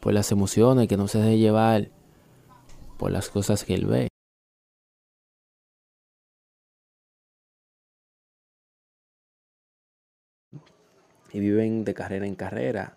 Por las emociones, que no se deje llevar por las cosas que él ve. Y viven de carrera en carrera.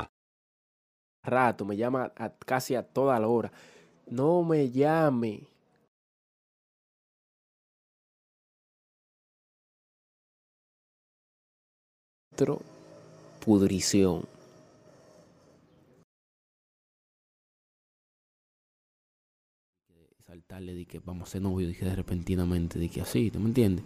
Rato, me llama a, casi a toda la hora. No me llame. Pudrición. Saltarle de que vamos a ser novios, dije repentinamente, de que así, ¿tú me entiendes?